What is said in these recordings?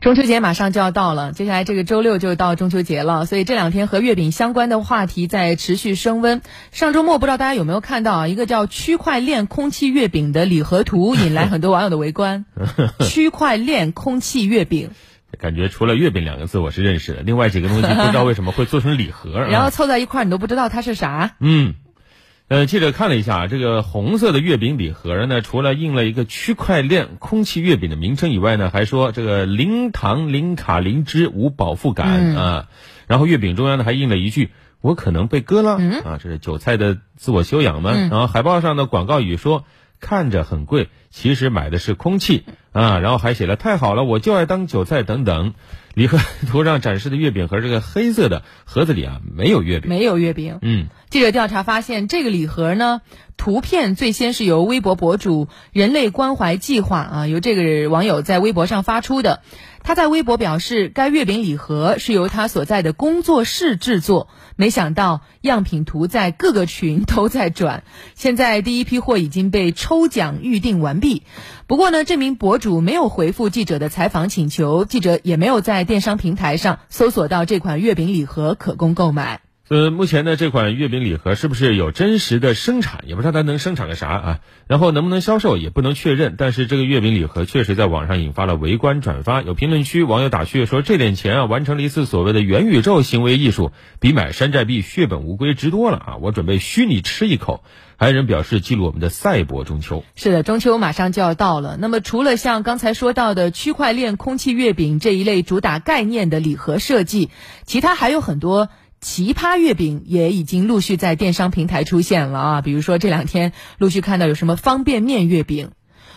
中秋节马上就要到了，接下来这个周六就到中秋节了，所以这两天和月饼相关的话题在持续升温。上周末不知道大家有没有看到啊，一个叫“区块链空气月饼”的礼盒图，引来很多网友的围观。区块链空气月饼，感觉除了月饼两个字我是认识的，另外几个东西不知道为什么会做成礼盒，然后凑在一块儿你都不知道它是啥。嗯。呃，记者看了一下这个红色的月饼礼盒呢，除了印了一个区块链空气月饼的名称以外呢，还说这个零糖、零卡、零脂、无饱腹感啊。然后月饼中央呢还印了一句“我可能被割了”，啊，这是韭菜的自我修养吗？然后海报上的广告语说。看着很贵，其实买的是空气啊！然后还写了“太好了，我就爱当韭菜”等等。礼盒 图上展示的月饼盒，这个黑色的盒子里啊，没有月饼，没有月饼。嗯，记者调查发现，这个礼盒呢，图片最先是由微博博主“人类关怀计划”啊，由这个网友在微博上发出的。他在微博表示，该月饼礼盒是由他所在的工作室制作。没想到样品图在各个群 都在转，现在第一批货已经被抽奖预定完毕。不过呢，这名博主没有回复记者的采访请求，记者也没有在电商平台上搜索到这款月饼礼盒可供购买。呃，目前呢，这款月饼礼盒是不是有真实的生产，也不知道它能生产个啥啊？然后能不能销售也不能确认。但是这个月饼礼盒确实在网上引发了围观转发，有评论区网友打趣说，这点钱啊，完成了一次所谓的元宇宙行为艺术，比买山寨币血本无归值多了啊！我准备虚拟吃一口。还有人表示记录我们的赛博中秋。是的，中秋马上就要到了。那么除了像刚才说到的区块链空气月饼这一类主打概念的礼盒设计，其他还有很多。奇葩月饼也已经陆续在电商平台出现了啊，比如说这两天陆续看到有什么方便面月饼、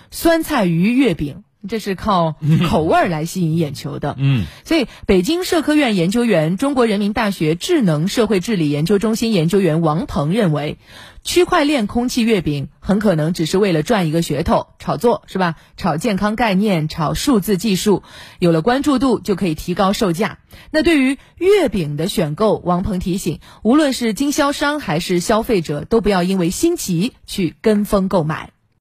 酸菜鱼月饼，这是靠口味儿来吸引眼球的。嗯，所以北京社科院研究员、中国人民大学智能社会治理研究中心研究员王鹏认为。区块链空气月饼很可能只是为了赚一个噱头，炒作是吧？炒健康概念，炒数字技术，有了关注度就可以提高售价。那对于月饼的选购，王鹏提醒，无论是经销商还是消费者，都不要因为新奇去跟风购买。